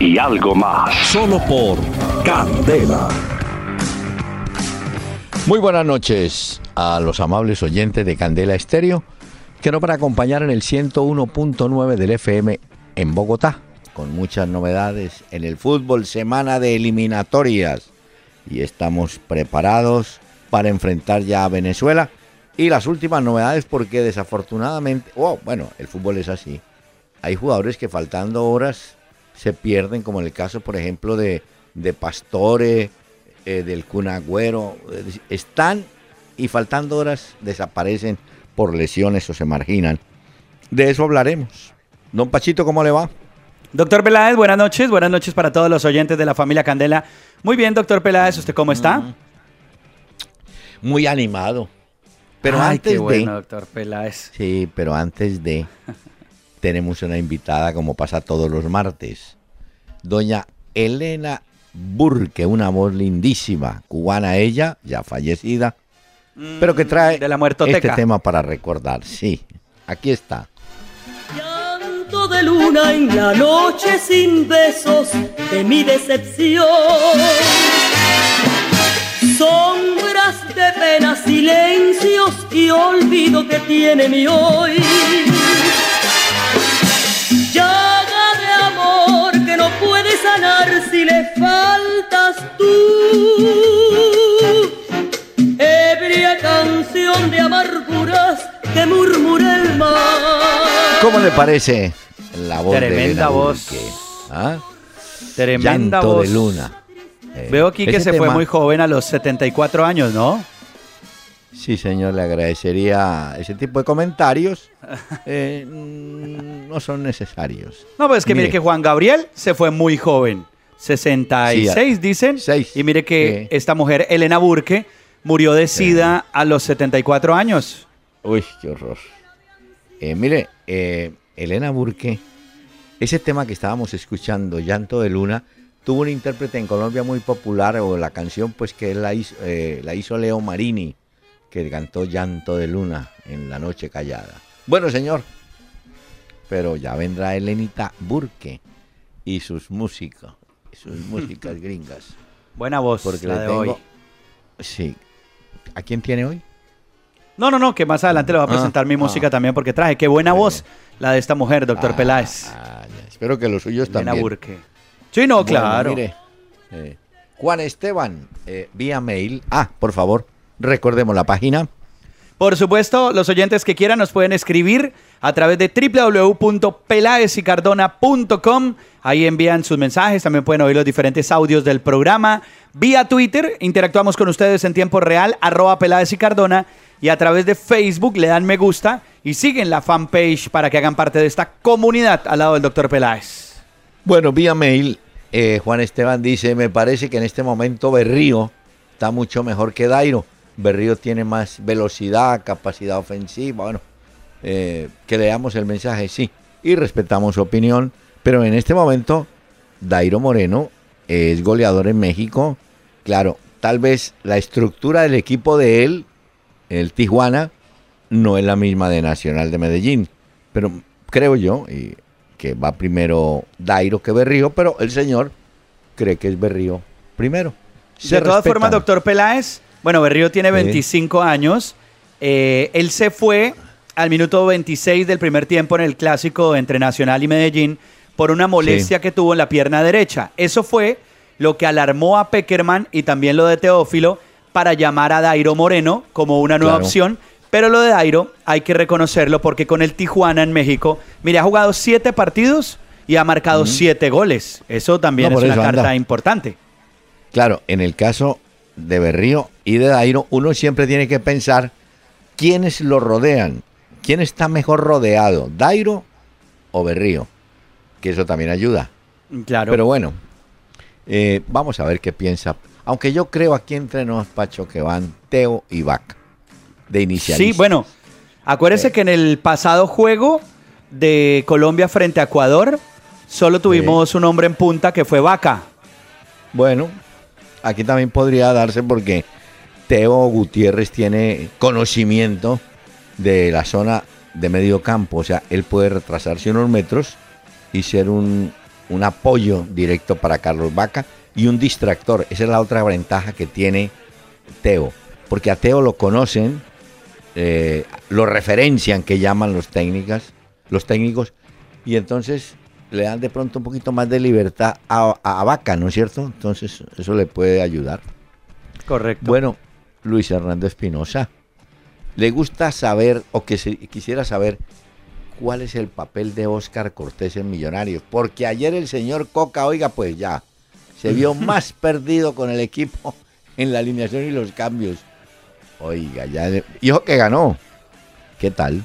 y algo más. Solo por Candela. Muy buenas noches a los amables oyentes de Candela Estéreo, que no para acompañar en el 101.9 del FM en Bogotá, con muchas novedades en el fútbol, semana de eliminatorias. Y estamos preparados para enfrentar ya a Venezuela. Y las últimas novedades porque desafortunadamente, oh, bueno, el fútbol es así. Hay jugadores que faltando horas se pierden, como en el caso, por ejemplo, de, de Pastore, eh, del Cunagüero. Están y faltando horas desaparecen por lesiones o se marginan. De eso hablaremos. Don Pachito, ¿cómo le va? Doctor Peláez, buenas noches. Buenas noches para todos los oyentes de la familia Candela. Muy bien, doctor Peláez, ¿usted cómo está? Mm muy animado. Pero Ay, antes qué bueno, de. doctor Peláez. Sí, pero antes de. tenemos una invitada, como pasa todos los martes. Doña Elena Burke, una voz lindísima, cubana ella, ya fallecida, pero que trae Mm, de la muertoteca. este tema para recordar. Sí, aquí está. Llanto de luna en la noche sin besos de mi decepción. Sombras de pena, silencios y olvido que tiene mi hoy. No puede sanar si le faltas tú. Ebria canción de amarguras que murmura el mar. ¿Cómo le parece la voz de Tremenda Elena voz. ¿Ah? Tremenda Llanto voz. de luna. Eh, Veo aquí que se fue tema- muy joven a los 74 años, ¿no? Sí, señor, le agradecería ese tipo de comentarios. eh, mm, no son necesarios. No, pues es que mire, Mire. que Juan Gabriel se fue muy joven. 66 dicen. Seis. Y mire que Sí. esta mujer, Elena Burke, murió de sida a los 74 años. Uy, qué horror. Eh, mire, eh, Elena Burke, ese tema que estábamos escuchando, Llanto de Luna, tuvo un intérprete en Colombia muy popular, o la canción pues que él la hizo, eh, la hizo Leo Marini, que cantó Llanto de Luna en La Noche Callada. Bueno, señor, pero ya vendrá Elenita Burke y sus músicos, sus músicas gringas. Buena voz Porque la le de tengo... hoy. Sí. ¿A quién tiene hoy? No, no, no, que más adelante le voy a Ah, presentar mi ah. música también porque traje. Qué buena voz la de esta mujer, doctor Ah, Peláez. Espero que los suyos Elena también. Burke. Sí, no, Bueno, claro. mire, eh, Juan Esteban, eh, vía mail. Ah, por favor, recordemos la página. Por supuesto, los oyentes que quieran nos pueden escribir a través de www.pelaesicardona.com. Ahí envían sus mensajes, también pueden oír los diferentes audios del programa. Vía Twitter, interactuamos con ustedes en tiempo real, arroba Peláez y Cardona. Y a través de Facebook le dan me gusta y siguen la fanpage para que hagan parte de esta comunidad al lado del doctor Peláez. Bueno, vía mail, eh, Juan Esteban dice, me parece que en este momento Berrío está mucho mejor que Dairo. Berrío tiene más velocidad, capacidad ofensiva. Bueno, eh, que leamos el mensaje, sí. Y respetamos su opinión. Pero en este momento, Dairo Moreno es goleador en México. Claro, tal vez la estructura del equipo de él, el Tijuana, no es la misma de Nacional de Medellín. Pero creo yo y que va primero Dairo que Berrío, pero el señor cree que es Berrío primero. Se de todas respetan. formas, doctor Peláez, bueno, Berrío tiene 25 años. Eh, él se fue al minuto 26 del primer tiempo en el clásico entre Nacional y Medellín por una molestia que tuvo en la pierna derecha. Eso fue lo que alarmó a Peckerman y también lo de Teófilo para llamar a Dairo Moreno como una nueva Claro. opción. Pero lo de Dairo hay que reconocerlo porque con el Tijuana en México, mire, ha jugado siete partidos y ha marcado siete goles. Eso también No, es una eso anda. carta importante. Claro, en el caso de Berrío y de Dairo, uno siempre tiene que pensar quiénes lo rodean, quién está mejor rodeado, Dairo o Berrío, que eso también ayuda. Claro. Pero bueno, eh, vamos a ver qué piensa. Aunque yo creo aquí entre nos, Pacho, que van Teo y Vaca de inicialistas. Sí, bueno, acuérdese que en el pasado juego de Colombia frente a Ecuador, solo tuvimos un hombre en punta que fue Vaca. Bueno, aquí también podría darse porque Teo Gutiérrez tiene conocimiento de la zona de medio campo, o sea, él puede retrasarse unos metros y ser un, un apoyo directo para Carlos Vaca y un distractor. Esa es la otra ventaja que tiene Teo, porque a Teo lo conocen, eh, lo referencian, que llaman los los técnicos, y entonces le dan de pronto un poquito más de libertad a, Vaca, ¿no es cierto? Entonces eso le puede ayudar. Correcto. Bueno, Luis Hernando Espinosa, le gusta saber o que se, quisiera saber cuál es el papel de Oscar Cortés en Millonarios, porque ayer el señor Coca, oiga, pues ya, se vio más perdido con el equipo en la alineación y los cambios. Oiga, ya, dijo que ganó. ¿Qué tal?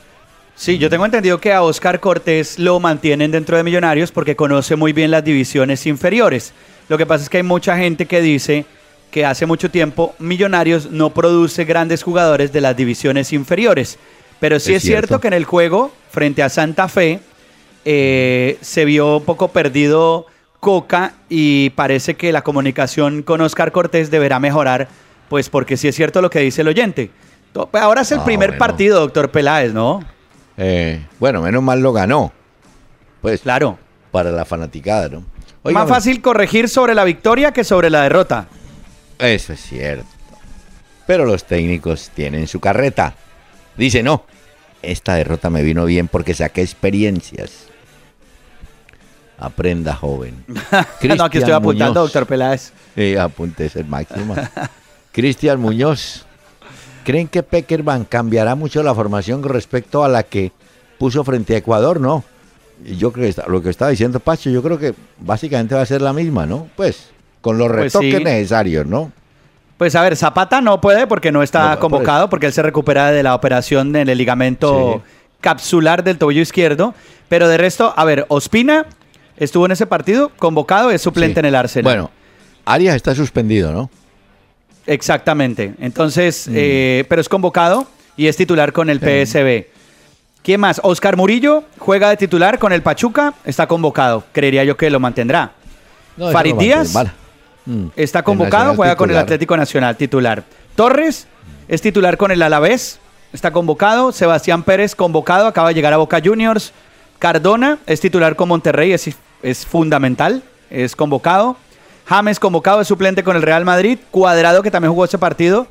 Sí, yo tengo entendido que a Oscar Cortés lo mantienen dentro de Millonarios porque conoce muy bien las divisiones inferiores. Lo que pasa es que hay mucha gente que dice que hace mucho tiempo Millonarios no produce grandes jugadores de las divisiones inferiores. Pero sí es, cierto. que en el juego, frente a Santa Fe, eh, se vio un poco perdido Coca y parece que la comunicación con Oscar Cortés deberá mejorar, pues porque sí es cierto lo que dice el oyente. Ahora es el ah, primer partido, doctor Peláez, ¿no? Eh, bueno, menos mal lo ganó. Pues claro. Para la fanaticada, ¿no? Más fácil corregir sobre la victoria que sobre la derrota. Eso es cierto. Pero los técnicos tienen su carreta. Dice, no, esta derrota me vino bien porque saqué experiencias. Aprenda, joven. no, aquí estoy apuntando, doctor Peláez. Sí, apunte, es el máximo. Cristian Muñoz. ¿Creen que Peckerman cambiará mucho la formación con respecto a la que puso frente a Ecuador? No. Yo creo que lo que estaba diciendo Pacho, yo creo que básicamente va a ser la misma, ¿no? Pues con los pues retoques necesarios, ¿no? Pues a ver, Zapata no puede porque no está convocado, porque él se recupera de la operación en el ligamento capsular del tobillo izquierdo. Pero de resto, a ver, Ospina estuvo en ese partido, convocado, es suplente en el Arsenal. Bueno, Arias está suspendido, ¿no? Exactamente. Entonces, mm. eh, pero es convocado y es titular con el PSB. ¿Quién más? Oscar Murillo juega de titular con el Pachuca, está convocado. Creería yo que lo mantendrá. Farid Díaz. Mm. Está convocado, juega con el Atlético Nacional, titular. Torres es titular con el Alavés, está convocado. Sebastián Pérez convocado, acaba de llegar a Boca Juniors. Cardona es titular con Monterrey, es, es fundamental, es convocado. James convocado, es suplente con el Real Madrid. Cuadrado, que también jugó ese partido,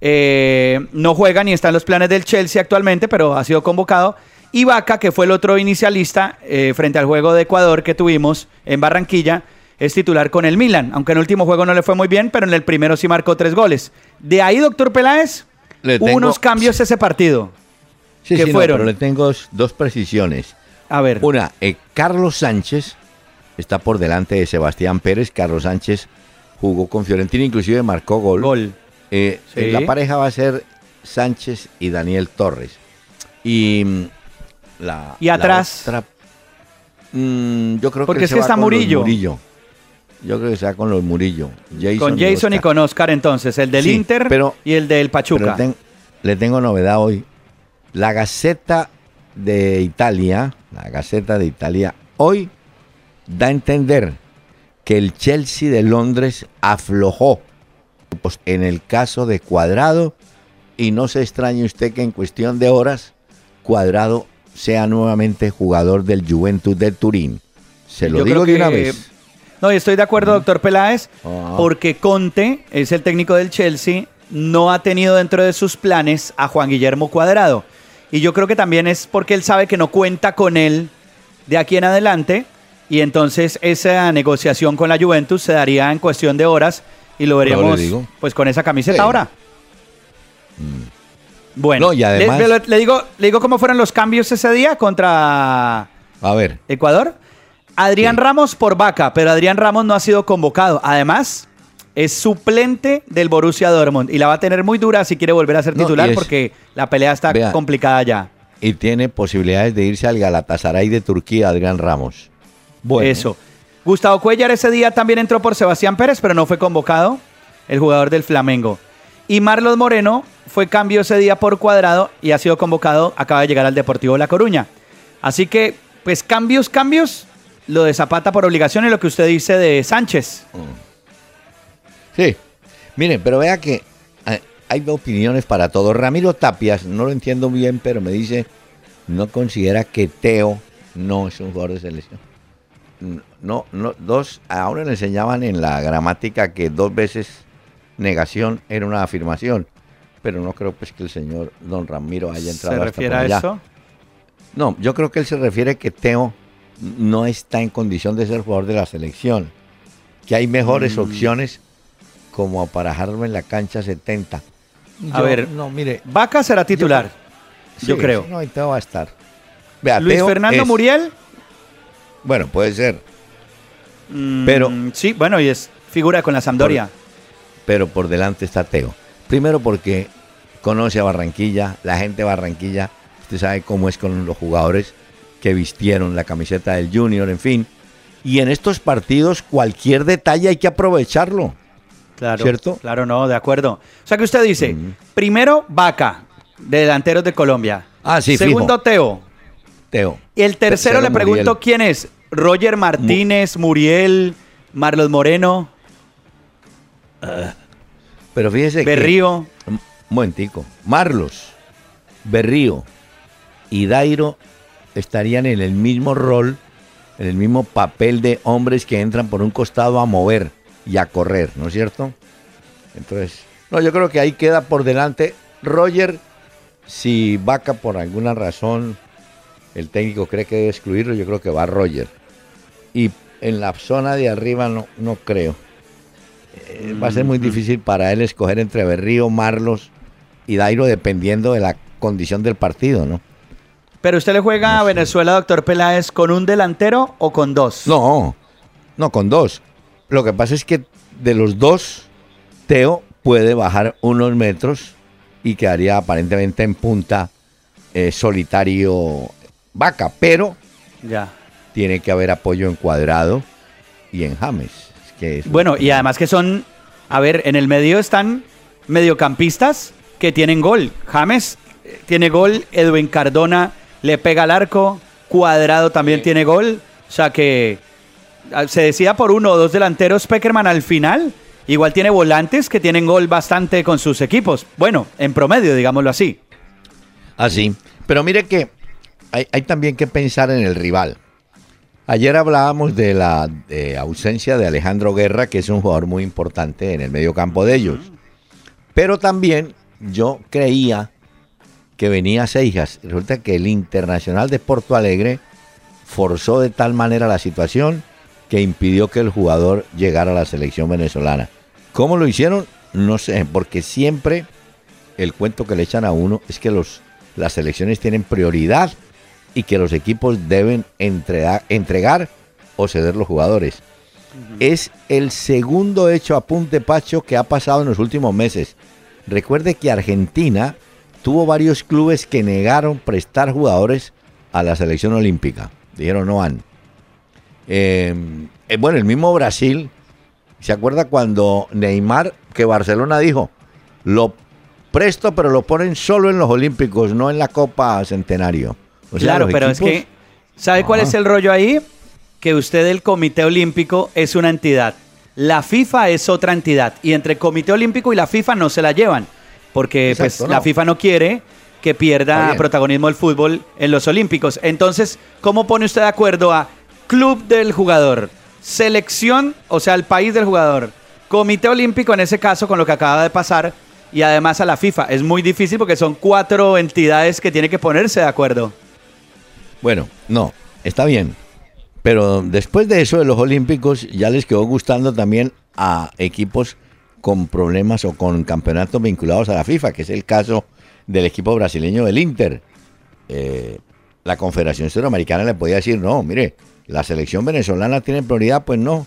eh, no juega ni está en los planes del Chelsea actualmente, pero ha sido convocado. Y Vaca, que fue el otro inicialista eh, frente al juego de Ecuador que tuvimos en Barranquilla, es titular con el Milan, aunque en el último juego no le fue muy bien, pero en el primero sí marcó tres goles. De ahí, doctor Peláez, hubo unos cambios ese partido. Sí, sí, fueron? pero le tengo dos precisiones. A ver. Una, eh, Carlos Sánchez está por delante de Sebastián Pérez. Carlos Sánchez jugó con Fiorentina, inclusive marcó gol. Gol. Eh, la pareja va a ser Sánchez y Daniel Torres. Y mm, la. ¿Y atrás? Mm, yo creo Porque que es que está Murillo. Murillo. Yo creo que sea con los Murillo. con Jason y, con Oscar entonces, el del Inter y el del Pachuca. le tengo novedad hoy. La Gaceta de Italia, la Gaceta de Italia, hoy da a entender que el Chelsea de Londres aflojó pues, en el caso de Cuadrado y no se extrañe usted que en cuestión de horas Cuadrado sea nuevamente jugador del Juventus de Turín. Se lo digo de una vez. No, estoy de acuerdo, doctor Peláez, ah. porque Conte es el técnico del Chelsea, no ha tenido dentro de sus planes a Juan Guillermo Cuadrado. Y yo creo que también es porque él sabe que no cuenta con él de aquí en adelante. Y entonces esa negociación con la Juventus se daría en cuestión de horas y lo veríamos pues con esa camiseta ahora. Mm. Bueno, y además... le, digo, le digo cómo fueron los cambios ese día contra a ver. Ecuador. Adrián Ramos por vaca, pero Adrián Ramos no ha sido convocado. Además, es suplente del Borussia Dortmund y la va a tener muy dura si quiere volver a ser titular porque la pelea está complicada ya. Y tiene posibilidades de irse al Galatasaray de Turquía, Adrián Ramos. Bueno. Eso. Gustavo Cuellar ese día también entró por Sebastián Pérez, pero no fue convocado, el jugador del Flamengo. Y Marlos Moreno fue cambio ese día por cuadrado y ha sido convocado, acaba de llegar al Deportivo La Coruña. Así que, pues cambios, cambios, lo de Zapata por obligación y lo que usted dice de Sánchez. Sí, miren, pero vea que hay opiniones para todo. Ramiro Tapias, no lo entiendo bien, pero me dice, no considera que Teo no es un jugador de selección. No, no, dos, ahora le enseñaban en la gramática que dos veces negación era una afirmación, pero no creo pues que el señor don Ramiro haya entrado ¿Se refiere a eso? No, yo creo que él se refiere que Teo no está en condición de ser jugador de la selección, que hay mejores mm. opciones como para dejarlo en la cancha 70. a ver, no, mire, Vaca será titular, yo, creo. No, y Teo va a estar. Luis Fernando Muriel. Bueno, puede ser. Mm, pero sí, bueno, y es figura con la Sampdoria. pero por delante está Teo. Primero porque conoce a Barranquilla, la gente de Barranquilla, usted sabe cómo es con los jugadores que vistieron la camiseta del Junior, en fin. Y en estos partidos cualquier detalle hay que aprovecharlo. Claro, ¿cierto? Claro, no, de acuerdo. O sea que usted dice, primero Vaca, de delanteros de Colombia. Ah, sí, Segundo Teo. Teo. Y el tercero, le pregunto quién es. Roger Martínez, Muriel, Marlos Moreno. Ah, pero fíjese Berrío. que... Un momentico. Marlos, Berrío y Dairo estarían en el mismo rol, en el mismo papel de hombres que entran por un costado a mover y a correr, ¿no es cierto? Entonces, no, yo creo que ahí queda por delante Roger. Si Vaca por alguna razón el técnico cree que debe excluirlo, yo creo que va Roger. Y en la zona de arriba no, no creo. Eh, va a ser muy mm, difícil para él escoger entre Berrío, Marlos y Dairo dependiendo de la condición del partido, ¿no? Pero usted le juega a Venezuela, doctor Peláez, con un delantero o con dos? No, no, con dos. Lo que pasa es que de los dos, Teo puede bajar unos metros y quedaría aparentemente en punta eh, solitario Vaca, pero ya. tiene que haber apoyo en Cuadrado y en James. Que bueno, y además que son, a ver, en el medio están mediocampistas que tienen gol. James eh, tiene gol, Edwin Cardona le pega al arco, Cuadrado también tiene gol, o sea que ah, se decía por uno o dos delanteros Peckerman al final. Igual tiene volantes que tienen gol bastante con sus equipos. Bueno, en promedio, digámoslo así. Así. Pero mire que hay, también que pensar en el rival. Ayer hablábamos de la ausencia de Alejandro Guerra, que es un jugador muy importante en el medio campo de ellos. Pero también yo creía que venía Seijas. Resulta que el Internacional de Porto Alegre forzó de tal manera la situación que impidió que el jugador llegara a la selección venezolana. ¿Cómo lo hicieron? No sé, porque siempre el cuento que le echan a uno es que los, las selecciones tienen prioridad y que los equipos deben entregar, entregar o ceder los jugadores. Es el segundo hecho a punte pacho que ha pasado en los últimos meses. Recuerde que Argentina tuvo varios clubes que negaron prestar jugadores a la selección olímpica. Dijeron no van. Em, eh, bueno, el mismo Brasil, ¿se acuerda cuando Neymar, que Barcelona dijo, lo presto pero lo ponen solo en los olímpicos, no en la Copa Centenario? Claro, pero es que, ¿sabe cuál es el rollo ahí? Que usted, el Comité Olímpico, es una entidad. La FIFA es otra entidad. Y entre el Comité Olímpico y la FIFA no se la llevan porque pues, la FIFA no quiere que pierda protagonismo el fútbol en los Olímpicos. Entonces, ¿cómo pone usted de acuerdo a club del jugador, selección, o sea, el país del jugador, comité olímpico en ese caso con lo que acaba de pasar y además a la FIFA? Es muy difícil porque son cuatro entidades que tienen que ponerse de acuerdo. Bueno, no, está bien. Pero después de eso de los Olímpicos ya les quedó gustando también a equipos con problemas o con campeonatos vinculados a la FIFA, que es el caso del equipo brasileño del Inter. Eh, la Confederación Sudamericana le podía decir, no, mire, la selección venezolana tiene prioridad, pues no,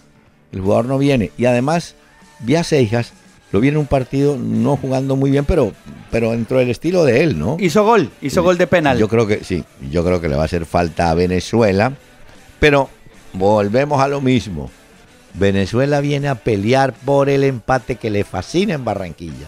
el jugador no viene. Y además, Vía Seijas lo viene un partido no jugando muy bien, pero, pero dentro del estilo de él, ¿no? Hizo gol, hizo gol de penal. Yo creo que sí, yo creo que le va a hacer falta a Venezuela, pero volvemos a lo mismo. Venezuela viene a pelear por el empate que le fascina en Barranquilla.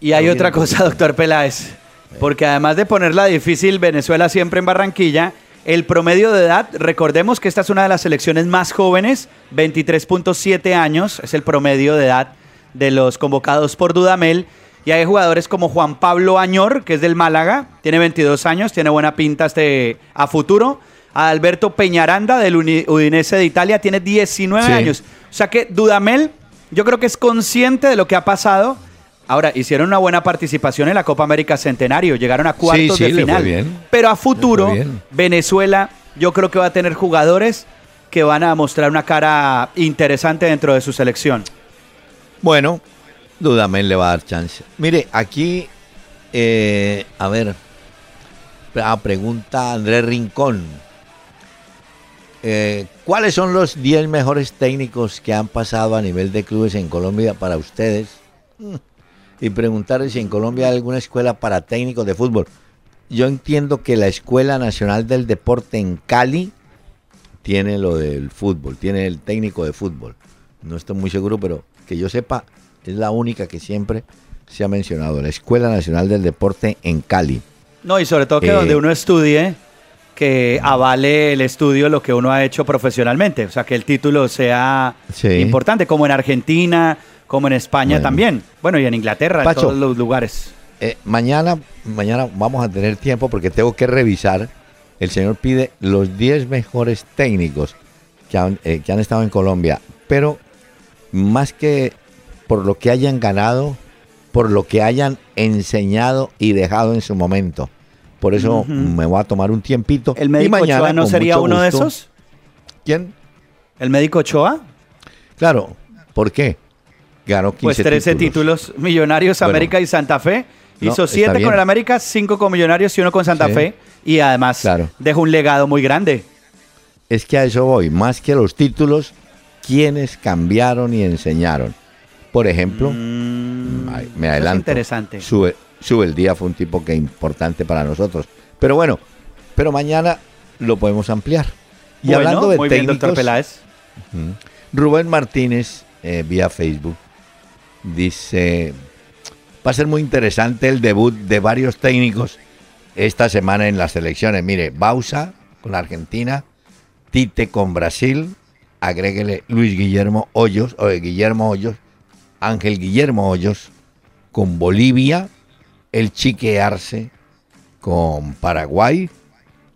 Y hay otra cosa, doctor Peláez, porque además de ponerla difícil Venezuela siempre en Barranquilla, el promedio de edad, recordemos que esta es una de las selecciones más jóvenes, 23.7 años es el promedio de edad de los convocados por Dudamel. Y hay jugadores como Juan Pablo Añor, que es del Málaga, tiene 22 años, tiene buena pinta este, a futuro. Alberto Peñaranda, del Udinese de Italia, tiene 19 años. O sea que Dudamel, yo creo que es consciente de lo que ha pasado. Ahora, hicieron una buena participación en la Copa América Centenario, llegaron a cuartos de final. Pero a futuro, Venezuela, yo creo que va a tener jugadores que van a mostrar una cara interesante dentro de su selección. Bueno, Dudamel le va a dar chance. Mire, aquí, eh, a ver, la pregunta Andrés Rincón. Eh, ¿Cuáles son los 10 mejores técnicos que han pasado a nivel de clubes en Colombia para ustedes? Y preguntarle si en Colombia hay alguna escuela para técnicos de fútbol. Yo entiendo que la Escuela Nacional del Deporte en Cali tiene lo del fútbol, tiene el técnico de fútbol. No estoy muy seguro, pero que yo sepa, es la única que siempre se ha mencionado, la Escuela Nacional del Deporte en Cali. No, y sobre todo que donde eh, uno estudie, que avale el estudio lo que uno ha hecho profesionalmente, o sea, que el título sea importante, como en Argentina, como en España también, bueno, y en Inglaterra, en todos los lugares. Eh, mañana, mañana vamos a tener tiempo porque tengo que revisar, el señor pide los 10 mejores técnicos que han, eh, que han estado en Colombia, pero más que por lo que hayan ganado, por lo que hayan enseñado y dejado en su momento. Por eso me voy a tomar un tiempito. ¿El médico Ochoa no sería uno de esos? ¿Quién? ¿El médico Ochoa? Claro. ¿Por qué? Ganó 15 Pues 13 títulos. Millonarios, América y Santa Fe. Hizo 7 con el América, 5 con Millonarios y 1 con Santa Fe. Y además dejó un legado muy grande. Es que a eso voy. Más que los títulos, quienes cambiaron y enseñaron. Por ejemplo, mm, me adelanto. interesante. Sube, sube el día fue un tipo que importante para nosotros. Pero bueno, pero mañana lo podemos ampliar. Y hablando de muy técnicos, Peláez. Rubén Martínez eh, vía Facebook dice va a ser muy interesante el debut de varios técnicos esta semana en las selecciones. Mire, Bausa con la Argentina, Tite con Brasil, agréguele Luis Guillermo Hoyos, o Guillermo Hoyos, Ángel Guillermo Hoyos, con Bolivia, el Chiquearse con Paraguay.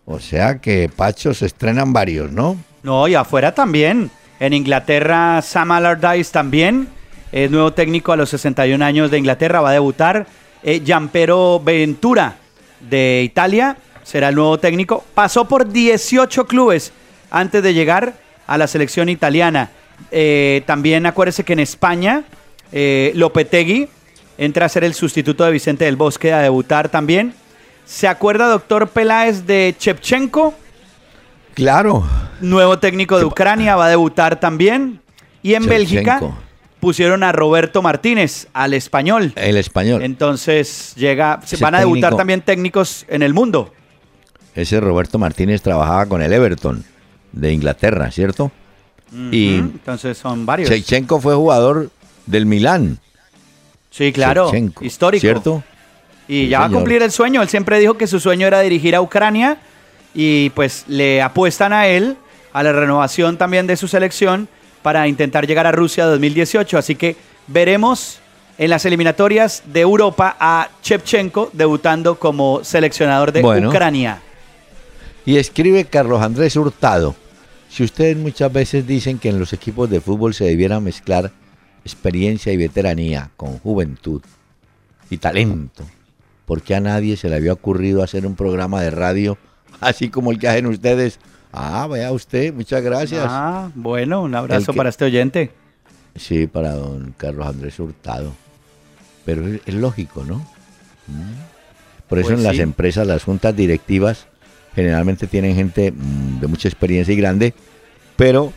O sea que, Pacho, se estrenan varios, ¿no? No, y afuera también. En Inglaterra, Sam Allardyce también. Es nuevo técnico a los 61 años de Inglaterra, va a debutar. Eh, Giampero Ventura de Italia será el nuevo técnico. Pasó por 18 clubes antes de llegar a la selección italiana. Eh, también acuérdese que en España, eh, Lopetegui entra a ser el sustituto de Vicente del Bosque a debutar también. ¿Se acuerda, doctor Peláez, de Chepchenko? Claro. Nuevo técnico de Ucrania, va a debutar también. Y en Bélgica pusieron a Roberto Martínez, al español. El español. Entonces llega, se van a debutar también técnicos en el mundo. Ese Roberto Martínez trabajaba con el Everton de Inglaterra, ¿cierto? y entonces son varios. Shevchenko fue jugador del Milán. Sí, claro, histórico. ¿Cierto? Y ya va a cumplir el sueño. Él siempre dijo que su sueño era dirigir a Ucrania y pues le apuestan a él, a la renovación también de su selección para intentar llegar a Rusia 2018. Así que veremos en las eliminatorias de Europa a Shevchenko debutando como seleccionador de Ucrania. Y escribe Carlos Andrés Hurtado. Si ustedes muchas veces dicen que en los equipos de fútbol se debiera mezclar experiencia y veteranía con juventud y talento, ¿por qué a nadie se le había ocurrido hacer un programa de radio así como el que hacen ustedes? Ah, vea usted, muchas gracias. Ah, bueno, un abrazo para este oyente. Sí, para don Carlos Andrés Hurtado. Pero es, lógico, ¿no? Mm. Por eso pues en las empresas, las juntas directivas, generalmente tienen gente mm, de mucha experiencia y grande, pero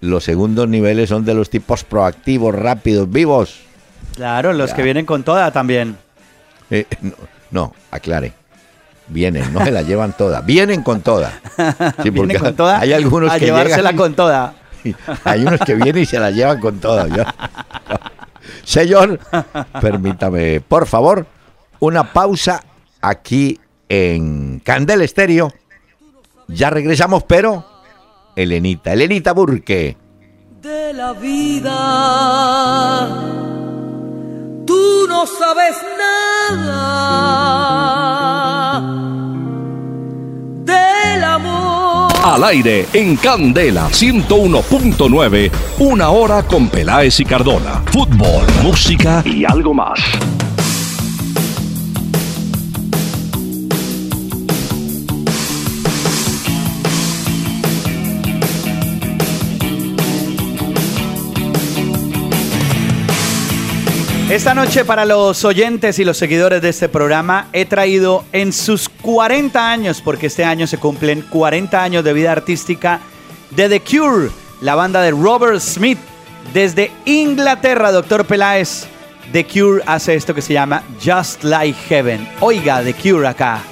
los segundos niveles son de los tipos proactivos, rápidos, vivos. Claro, los que vienen con toda también. Eh, no, aclare. vienen, no se la llevan toda, vienen con toda. Sí, porque con toda, hay algunos a que llevársela con toda. Hay unos que vienen y se la llevan con toda. Señor, permítame, por favor, una pausa aquí en Candel Estéreo. Ya regresamos, pero Elenita, Elenita Burke. De la vida, tú no sabes nada del amor. Al aire en Candela 101.9, una hora con Peláez y Cardona. Fútbol, música y algo más. Esta noche para los oyentes y los seguidores de este programa he traído en sus 40 años, porque este año se cumplen 40 años de vida artística de The Cure, la banda de Robert Smith. Desde Inglaterra, doctor Peláez, The Cure hace esto que se llama Just Like Heaven. Oiga, The Cure acá.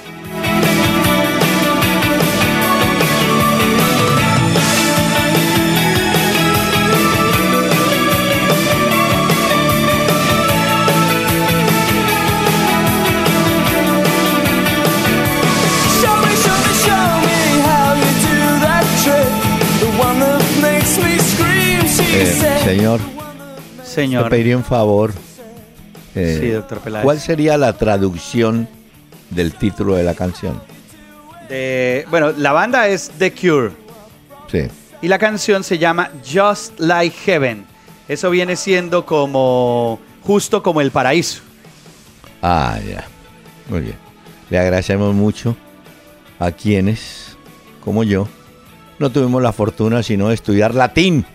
Señor. Señor. Te pediría un favor. Eh, sí, doctor Peláez. ¿Cuál sería la traducción del título de la canción? bueno, la banda es The Cure. Sí. Y la canción se llama Just Like Heaven. Eso viene siendo como justo como el paraíso. Ah, ya. Muy bien. Le agradecemos mucho a quienes, como yo, no tuvimos la fortuna sino de estudiar latín.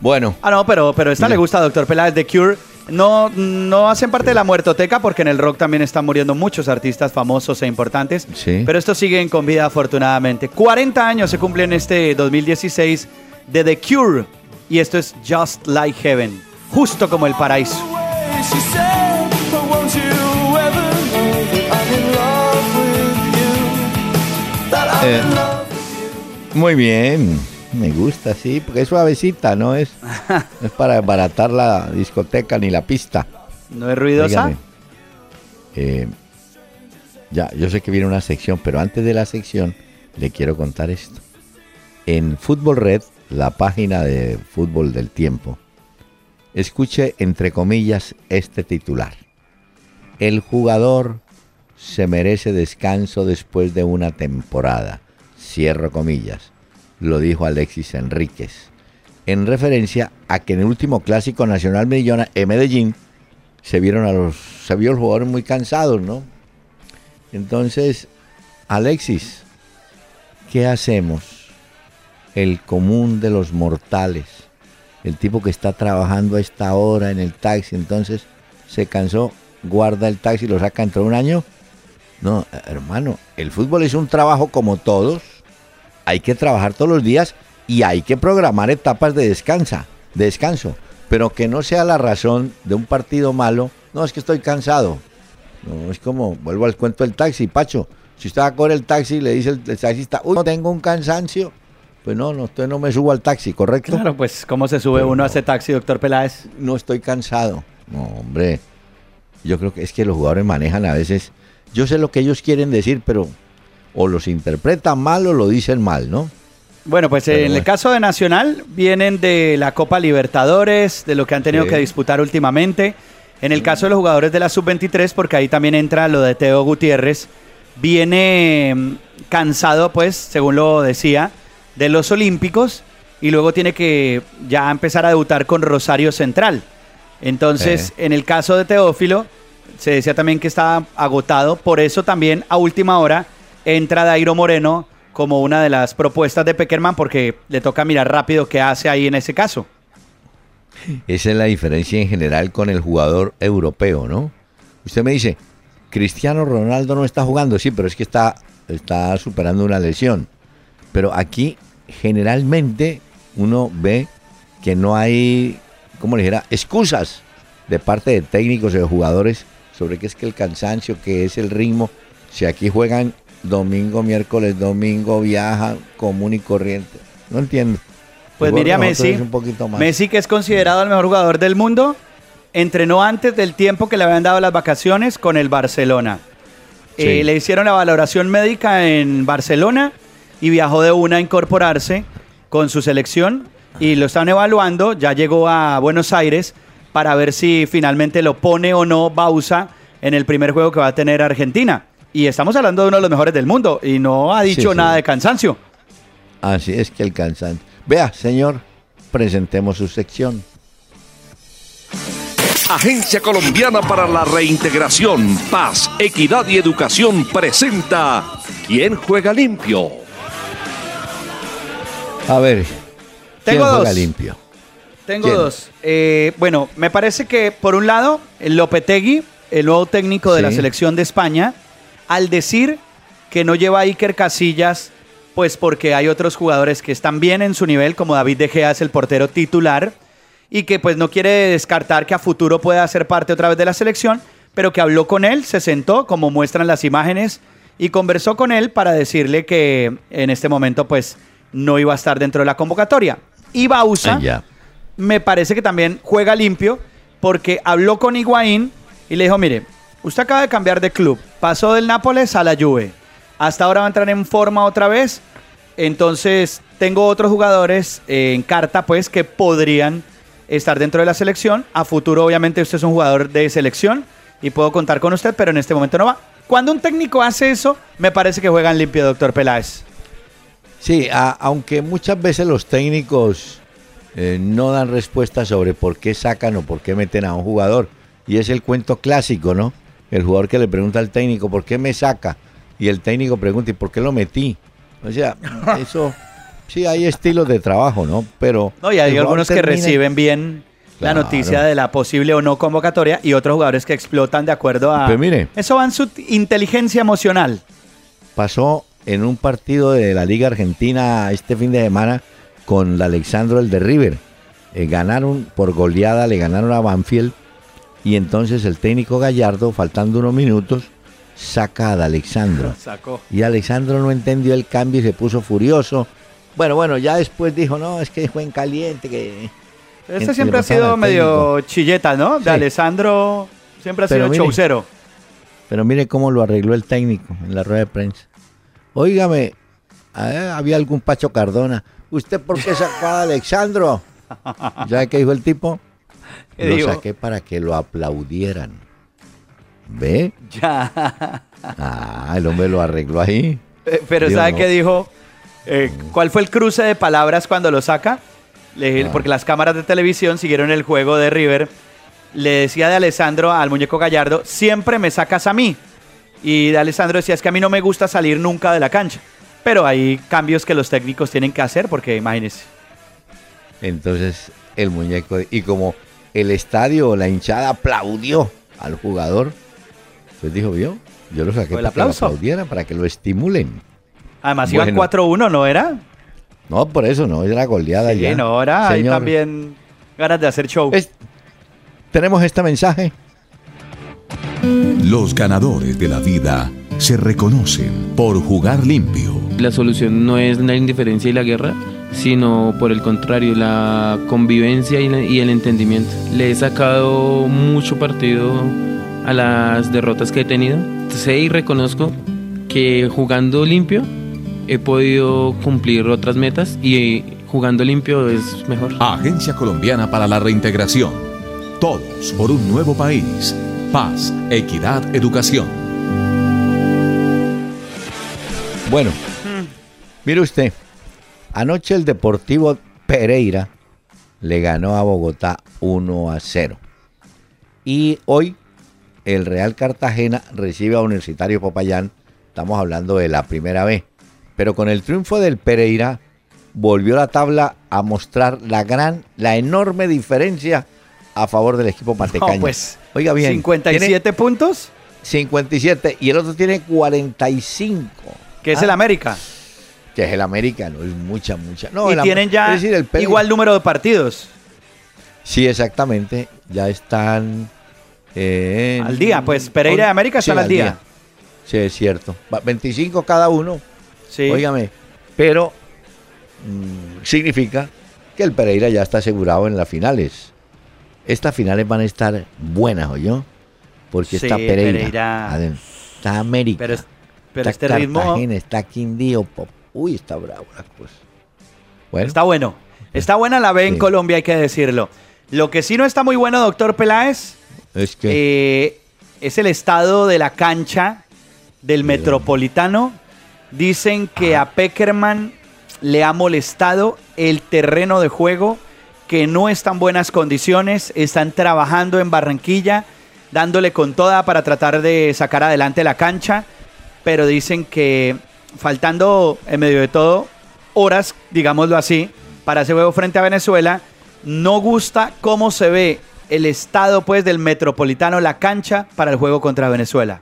Bueno. Ah, no, pero, pero esta le gusta, doctor Peláez. The Cure no, no hacen parte de la muertoteca porque en el rock también están muriendo muchos artistas famosos e importantes. Sí. Pero estos siguen con vida afortunadamente. 40 años se cumplen este 2016 de The Cure. Y esto es Just Like Heaven. Justo como el paraíso. Eh, muy bien. Me gusta, sí, porque es suavecita, no es, es para abaratar la discoteca ni la pista. ¿No es ruidosa? Eh, ya, yo sé que viene una sección, pero antes de la sección le quiero contar esto. En Fútbol Red, la página de fútbol del tiempo, escuche entre comillas este titular. El jugador se merece descanso después de una temporada. Cierro comillas lo dijo Alexis Enríquez, en referencia a que en el último clásico nacional en eh, Medellín se vieron a los se vio jugadores muy cansados, ¿no? Entonces, Alexis, ¿qué hacemos? El común de los mortales, el tipo que está trabajando a esta hora en el taxi, entonces se cansó, guarda el taxi lo saca dentro de un año. No, hermano, el fútbol es un trabajo como todos hay que trabajar todos los días y hay que programar etapas de descansa, de descanso, pero que no sea la razón de un partido malo. No, es que estoy cansado. No, es como, vuelvo al cuento del taxi, Pacho. Si usted va a correr el taxi y le dice el, taxista, uy, no tengo un cansancio, pues no, no, usted no me subo al taxi, ¿correcto? Claro, pues, ¿cómo se sube uno a ese taxi, doctor Peláez? No estoy cansado. No, hombre. Yo creo que es que los jugadores manejan a veces. Yo sé lo que ellos quieren decir, pero o los interpretan mal o lo dicen mal, ¿no? Bueno, pues en el caso de Nacional vienen de la Copa Libertadores, de lo que han tenido que disputar últimamente. En el caso de los jugadores de la Sub-23, porque ahí también entra lo de Teo Gutiérrez, viene mm, cansado, pues, según lo decía, de los Olímpicos y luego tiene que ya empezar a debutar con Rosario Central. Entonces, en el caso de Teófilo, se decía también que estaba agotado, por eso también a última hora entra Dairo Moreno como una de las propuestas de Peckerman porque le toca mirar rápido qué hace ahí en ese caso. Esa es la diferencia en general con el jugador europeo, ¿no? Usted me dice, Cristiano Ronaldo no está jugando, sí, pero es que está, está superando una lesión. Pero aquí generalmente uno ve que no hay, ¿cómo le dijera?, excusas de parte de técnicos y de jugadores sobre qué es que el cansancio, qué es el ritmo Si aquí juegan domingo, miércoles, domingo, viajan común y corriente. No entiendo. Pues mire a Messi. Messi, que es considerado el mejor jugador del mundo, entrenó antes del tiempo que le habían dado las vacaciones con el Barcelona. Eh, le hicieron la valoración médica en Barcelona y viajó de una a incorporarse con su selección y lo están evaluando. Ya llegó a Buenos Aires para ver si finalmente lo pone o no Bausa en el primer juego que va a tener Argentina. Y estamos hablando de uno de los mejores del mundo y no ha dicho nada de cansancio. Así es que el cansancio. Vea, señor, presentemos su sección. Agencia Colombiana para la Reintegración, Paz, Equidad y Educación presenta ¿Quién juega limpio? A ver, ¿quién Tengo juega limpio? Tengo dos. Eh, bueno, me parece que por un lado, el Lopetegui, el nuevo técnico de la selección de España, al decir que no lleva a Iker Casillas, pues porque hay otros jugadores que están bien en su nivel, como David De Gea es el portero titular, y que pues no quiere descartar que a futuro pueda ser parte otra vez de la selección, pero que habló con él, se sentó, como muestran las imágenes, y conversó con él para decirle que en este momento pues no iba a estar dentro de la convocatoria. Y Bausa, me parece que también juega limpio, porque habló con Higuaín y le dijo, mire, Usted acaba de cambiar de club. Pasó del Nápoles a la Juve. Hasta ahora va a entrar en forma otra vez. Entonces, tengo otros jugadores en carta, pues, que podrían estar dentro de la selección. A futuro, obviamente, usted es un jugador de selección y puedo contar con usted, pero en este momento no va. Cuando un técnico hace eso, me parece que juegan limpio, doctor Peláez. Sí, aunque muchas veces los técnicos eh, no dan respuesta sobre por qué sacan o por qué meten a un jugador. Y es el cuento clásico, ¿no? El jugador que le pregunta al técnico, ¿por qué me saca? Y el técnico pregunta, ¿y por qué lo metí? O sea, eso, sí, hay estilos de trabajo, ¿no? Pero... No, y hay algunos que reciben bien la noticia de la posible o no convocatoria y otros jugadores que explotan de acuerdo a... Pero mire, eso va en su inteligencia emocional. Pasó en un partido de la Liga Argentina este fin de semana con Alexandro el de River. Eh, ganaron por goleada, le ganaron a Banfield y entonces el técnico Gallardo, faltando unos minutos, saca a Alexandro. Y Alexandro no entendió el cambio y se puso furioso. Bueno, bueno, ya después dijo, no, es que fue en caliente, que... Este siempre ha sido medio chilleta, ¿no? De Alessandro siempre ha sido chaucero. Pero mire cómo lo arregló el técnico en la rueda de prensa. Óigame, había algún Pacho Cardona. ¿Usted por qué sacó a Alexandro? ¿Ya qué dijo el tipo? Lo saqué para que lo aplaudieran. ¿Ve? Ya. Ah, el hombre lo arregló ahí. Eh, pero ¿sabe qué dijo? Eh, ¿Cuál fue el cruce de palabras cuando lo saca? Ah. Porque las cámaras de televisión siguieron el juego de River. Le decía de Alessandro al muñeco Gallardo, siempre me sacas a mí. Y de Alessandro decía, es que a mí no me gusta salir nunca de la cancha. Pero hay cambios que los técnicos tienen que hacer, porque imagínense. Entonces, el muñeco, y como el estadio, la hinchada aplaudió al jugador. Pues dijo, vio, yo lo saqué para que lo aplaudieran, para que lo estimulen. Además iba 4-1, ¿no era? No, por eso no, era goleada sí, ya. no, ahora hay también ganas de hacer show. tenemos este mensaje. Los ganadores de la vida se reconocen por jugar limpio. La solución no es la indiferencia y la guerra, sino por el contrario, la convivencia y, el entendimiento. Le he sacado mucho partido a las derrotas que he tenido. Sé y reconozco que jugando limpio he podido cumplir otras metas y jugando limpio es mejor. Agencia Colombiana para la Reintegración. Todos por un nuevo país. Paz, equidad, educación. Bueno, mire usted, Anoche el Deportivo Pereira le ganó a Bogotá 1 a 0. Y hoy el Real Cartagena recibe a Universitario Popayán. Estamos hablando de la primera vez. Pero con el triunfo del Pereira volvió la tabla a mostrar la gran, la enorme diferencia a favor del equipo matecaño. pues, Oiga bien. 57 puntos. 57 y el otro tiene 45. Que es el ah. América que es el americano, es mucha, mucha. No, y tienen ya igual número de partidos. Sí, exactamente. Ya están al día, pues Pereira de América están al día. Sí, es cierto. 25 cada uno. Sí. Óigame, pero mm, significa que el Pereira ya está asegurado en las finales. Estas finales van a estar buenas, yo Porque está Pereira, está América, pero, pero está este ritmo... está Quindío, uy, está bravo pues. Bueno. Está bueno. Está buena la B en Colombia, hay que decirlo. Lo que sí no está muy bueno, doctor Peláez, es que eh, es el estado de la cancha del Metropolitano. Dicen que a Peckerman le ha molestado el terreno de juego, que no está en buenas condiciones. Están trabajando en Barranquilla, dándole con toda para tratar de sacar adelante la cancha. Pero dicen que faltando en medio de todo horas, digámoslo así, para ese juego frente a Venezuela, no gusta cómo se ve el estado pues del Metropolitano, la cancha para el juego contra Venezuela.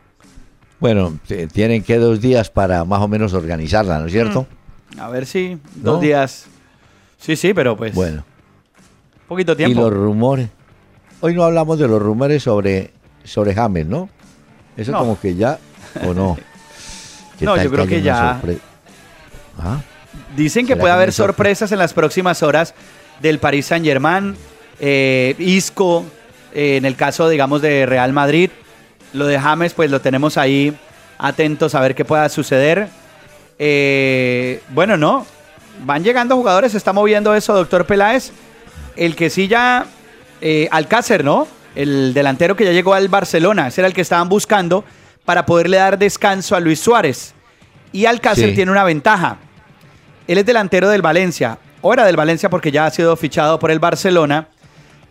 Bueno, tienen que dos días para más o menos organizarla, ¿no es cierto? Mm, a ver si dos días. Sí, sí, pero pues. Bueno. Poquito tiempo. Y los rumores. Hoy no hablamos de los rumores sobre, sobre James, ¿no? Eso como que ya, ¿o no? no, yo creo que, ya. ¿Ah? Dicen que puede haber sorpresas en las próximas horas del Paris Saint Germain, eh, Isco, eh, en el caso, digamos, de Real Madrid. Lo de James, pues lo tenemos ahí atentos a ver qué pueda suceder. Eh, bueno, no. Van llegando jugadores, se está moviendo eso, doctor Peláez. El que sí ya. Alcácer, ¿no? El delantero que ya llegó al Barcelona. Ese era el que estaban buscando para poderle dar descanso a Luis Suárez. Y Alcácer tiene una ventaja. Él es delantero del Valencia. Era del Valencia porque ya ha sido fichado por el Barcelona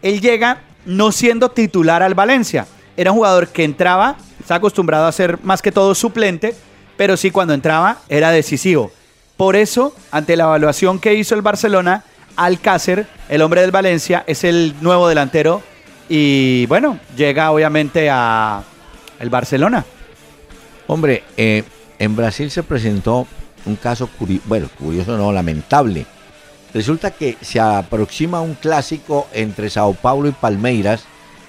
él llega no siendo titular al Valencia. Era un jugador que entraba, está acostumbrado a ser más que todo suplente, pero sí cuando entraba era decisivo. Por eso, ante la evaluación que hizo el Barcelona, Alcácer, el hombre del Valencia, es el nuevo delantero y bueno, llega obviamente a el Barcelona. Hombre, eh, en Brasil se presentó un caso curioso, bueno, curioso no, lamentable. Resulta que se aproxima un clásico entre Sao Paulo y Palmeiras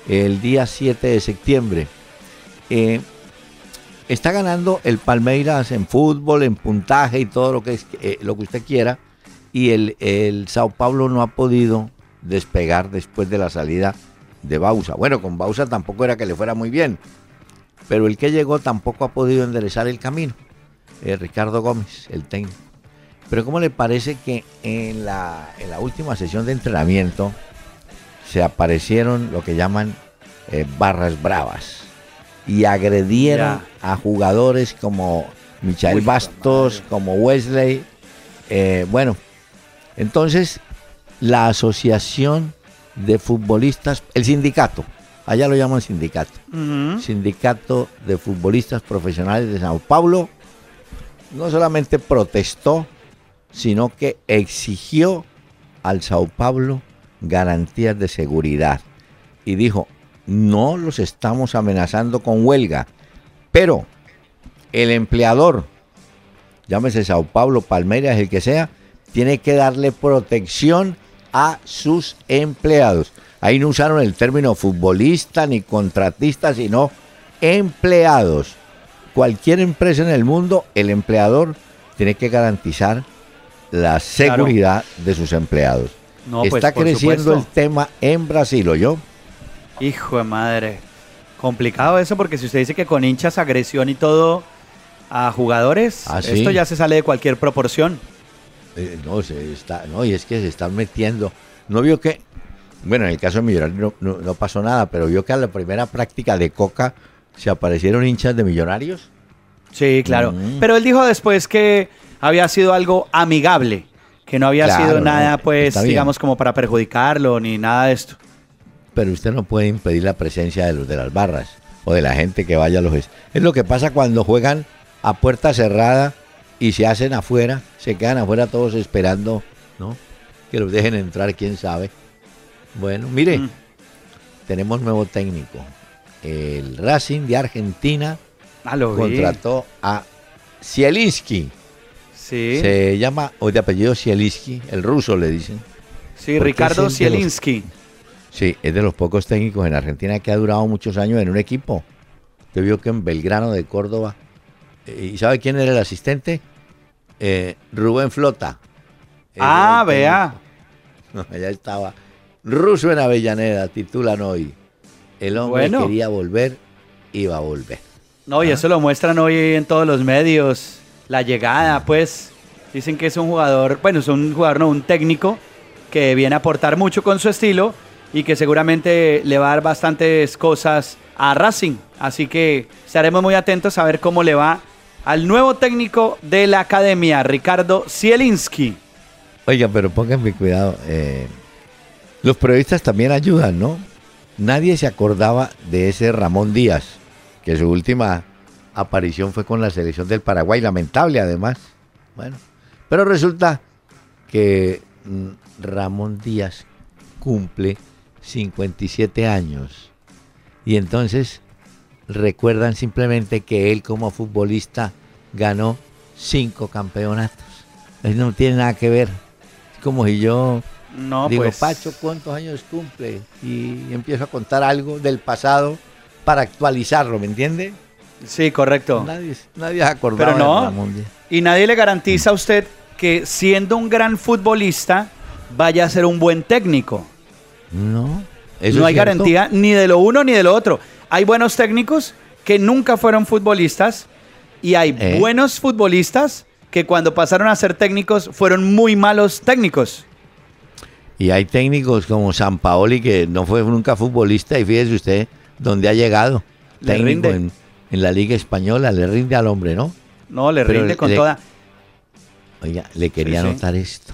el día 7 de septiembre. Eh, está ganando el Palmeiras en fútbol, en puntaje y todo lo que, es, eh, lo que usted quiera. Y el, el Sao Paulo no ha podido despegar después de la salida de Bausa. Bueno, con Bausa tampoco era que le fuera muy bien. Pero el que llegó tampoco ha podido enderezar el camino. Eh, Ricardo Gómez, el técnico. Pero ¿cómo le parece que en la, en la última sesión de entrenamiento se aparecieron lo que llaman eh, barras bravas y agredieron a jugadores como Michael Bastos, como Wesley? Eh, bueno, entonces la asociación de futbolistas, el sindicato, allá lo llaman sindicato, sindicato de futbolistas profesionales de Sao Paulo, no solamente protestó, sino que exigió al Sao Paulo garantías de seguridad. Y dijo, no los estamos amenazando con huelga, pero el empleador, llámese Sao Paulo, Palmeiras, el que sea, tiene que darle protección a sus empleados. Ahí no usaron el término futbolista ni contratista, sino empleados. Cualquier empresa en el mundo, el empleador tiene que garantizar la seguridad de sus empleados. Pues, Está creciendo el tema en Brasil, ¿o yo? Hijo de madre. Complicado eso porque si usted dice que con hinchas, agresión y todo a jugadores, ¿Ah, esto ya se sale de cualquier proporción. Eh, no, se está, no, y es que se están metiendo. No vio que, bueno, en el caso de Millonarios no, pasó nada, pero vio que a la primera práctica de Coca se aparecieron hinchas de Millonarios. Sí, claro. Mm. Pero él dijo después que había sido algo amigable, que no había sido nada, pues, digamos, como para perjudicarlo ni nada de esto. Pero usted no puede impedir la presencia de los de las barras o de la gente que vaya a los... Es lo que pasa cuando juegan a puerta cerrada y se hacen afuera, se quedan afuera todos esperando, ¿no? Que los dejen entrar, quién sabe. Bueno, mire, mm. tenemos nuevo técnico. El Racing de Argentina ah, contrató a Zielinski. Se llama, hoy de apellido Zielinski, el ruso le dicen. Sí, Ricardo Zielinski. Sí, es de los pocos técnicos en Argentina que ha durado muchos años en un equipo. Usted vio que en Belgrano de Córdoba ¿Y sabe quién era el asistente? Eh, Rubén Flota. Ah, vea. No, allá estaba. Ruso en Avellaneda, titulan hoy. El hombre quería volver, iba a volver. No, y ¿Ah? eso lo muestran hoy en todos los medios. La llegada, pues, dicen que es un jugador, bueno, es un jugador, no, un técnico que viene a aportar mucho con su estilo y que seguramente le va a dar bastantes cosas a Racing. Así que estaremos muy atentos a ver cómo le va al nuevo técnico de la academia, Ricardo Zielinski. Oiga, pero pónganme cuidado. Eh, los periodistas también ayudan, ¿no? Nadie se acordaba de ese Ramón Díaz, que su última aparición fue con la selección del Paraguay, lamentable además. Bueno, pero resulta que mm, Ramón Díaz cumple 57 años y entonces recuerdan simplemente que él como futbolista ganó cinco campeonatos. No tiene nada que ver. Es como si yo no, digo, pues... Pacho, ¿cuántos años cumple? Y empiezo a contar algo del pasado para actualizarlo, ¿me entiende? Sí, correcto. Nadie, nadie se acordaba Pero no, y nadie le garantiza a usted que siendo un gran futbolista vaya a ser un buen técnico. No. no hay garantía ni de lo uno ni de lo otro. Hay buenos técnicos que nunca fueron futbolistas y hay eh. buenos futbolistas que cuando pasaron a ser técnicos fueron muy malos técnicos. Y hay técnicos como San Paoli que no fue nunca futbolista y fíjese usted dónde ha llegado. Le técnico En, la Liga Española, le rinde al hombre, ¿no? No, le rinde con toda. Oiga, le quería anotar esto.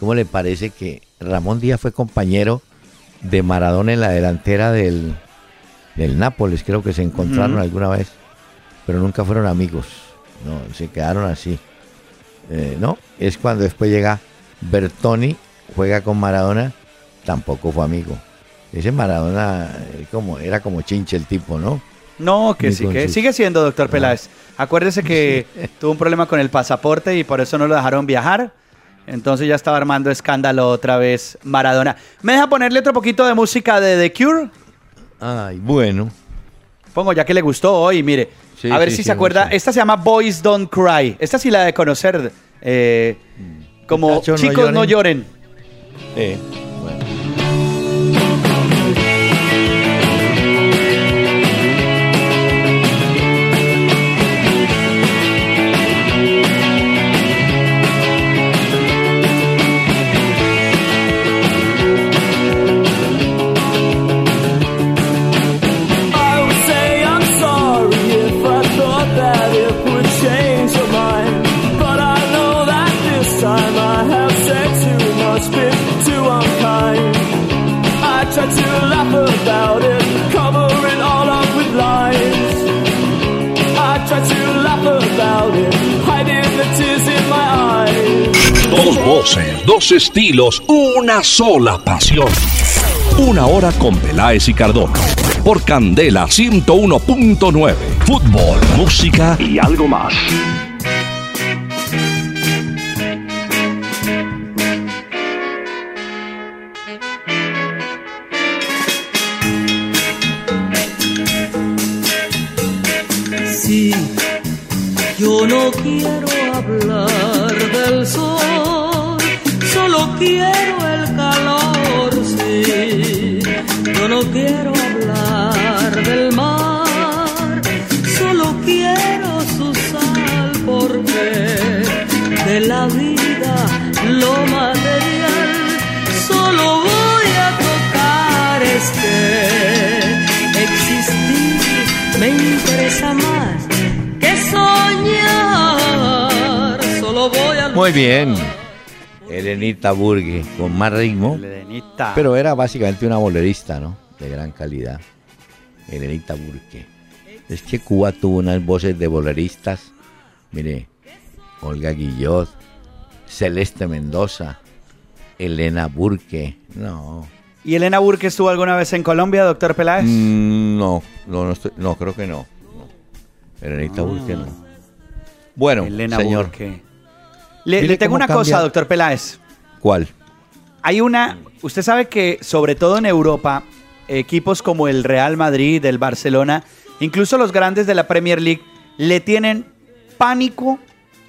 ¿Cómo le parece que Ramón Díaz fue compañero de Maradona en la delantera del, del Nápoles? Creo que se encontraron alguna vez, pero nunca fueron amigos. No, se quedaron así. Eh, no, es cuando después llega Bertoni juega con Maradona, tampoco fue amigo. Ese Maradona eh, como, era como chinche el tipo, ¿no? No, que sí, que sigue siendo, doctor ah. Peláez. Acuérdese que tuvo un problema con el pasaporte y por eso no lo dejaron viajar. Entonces ya estaba armando escándalo otra vez Maradona. ¿Me deja ponerle otro poquito de música de The Cure? Ay, bueno. Pongo ya que le gustó hoy, mire. a ver si se acuerda. Esta se llama Boys Don't Cry. Esta sí la de conocer. Eh, como chicos No lloren. Dos voces, dos estilos, una sola pasión. Una hora con Peláez y Cardona. Por Candela 101.9. Fútbol, música y algo más. Sí, yo no quiero me interesa más que soñar. Muy bien. Elenita Burgue, con más ritmo. Pero era básicamente una bolerista, ¿no? De gran calidad. Elenita Burgue. Es que Cuba tuvo unas voces de boleristas. Mire, Olga Guillot, Celeste Mendoza, Elena Burque. No. ¿Y Elena Burque estuvo alguna vez en Colombia, doctor Peláez? Mm, no, no, no, creo que no. Elenita Burque no. Bueno, Elena señor. Burque. Le, tengo una cosa, doctor Peláez. ¿Cuál? Hay una, usted sabe que sobre todo en Europa, equipos como el Real Madrid, el Barcelona, incluso los grandes de la Premier League, le tienen pánico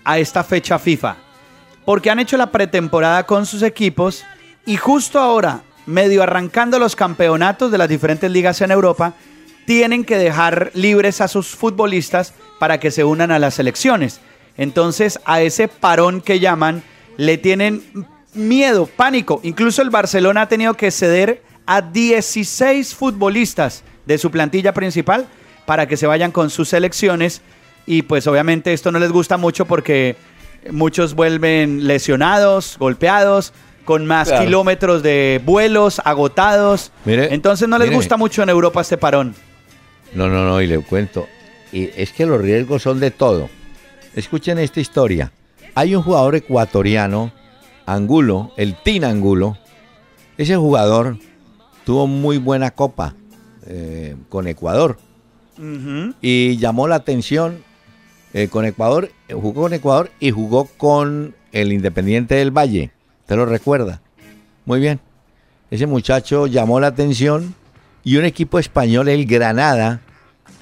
a esta fecha FIFA. Porque han hecho la pretemporada con sus equipos y justo ahora, medio arrancando los campeonatos de las diferentes ligas en Europa, tienen que dejar libres a sus futbolistas para que se unan a las selecciones. Entonces, a ese parón que llaman, le tienen miedo, pánico. Incluso el Barcelona ha tenido que ceder a 16 futbolistas de su plantilla principal para que se vayan con sus selecciones. Y pues obviamente esto no les gusta mucho porque muchos vuelven lesionados, golpeados, con más kilómetros de vuelos, agotados. Entonces no les gusta mucho en Europa este parón. No, no, no, y le cuento. Y es que los riesgos son de todo. Escuchen esta historia. Hay un jugador ecuatoriano, Angulo, el Tin Angulo. Ese jugador tuvo muy buena copa eh, con Ecuador. Y llamó la atención eh, con Ecuador, jugó con Ecuador y jugó con el Independiente del Valle. ¿Te lo recuerda? Muy bien. Ese muchacho llamó la atención y un equipo español, el Granada,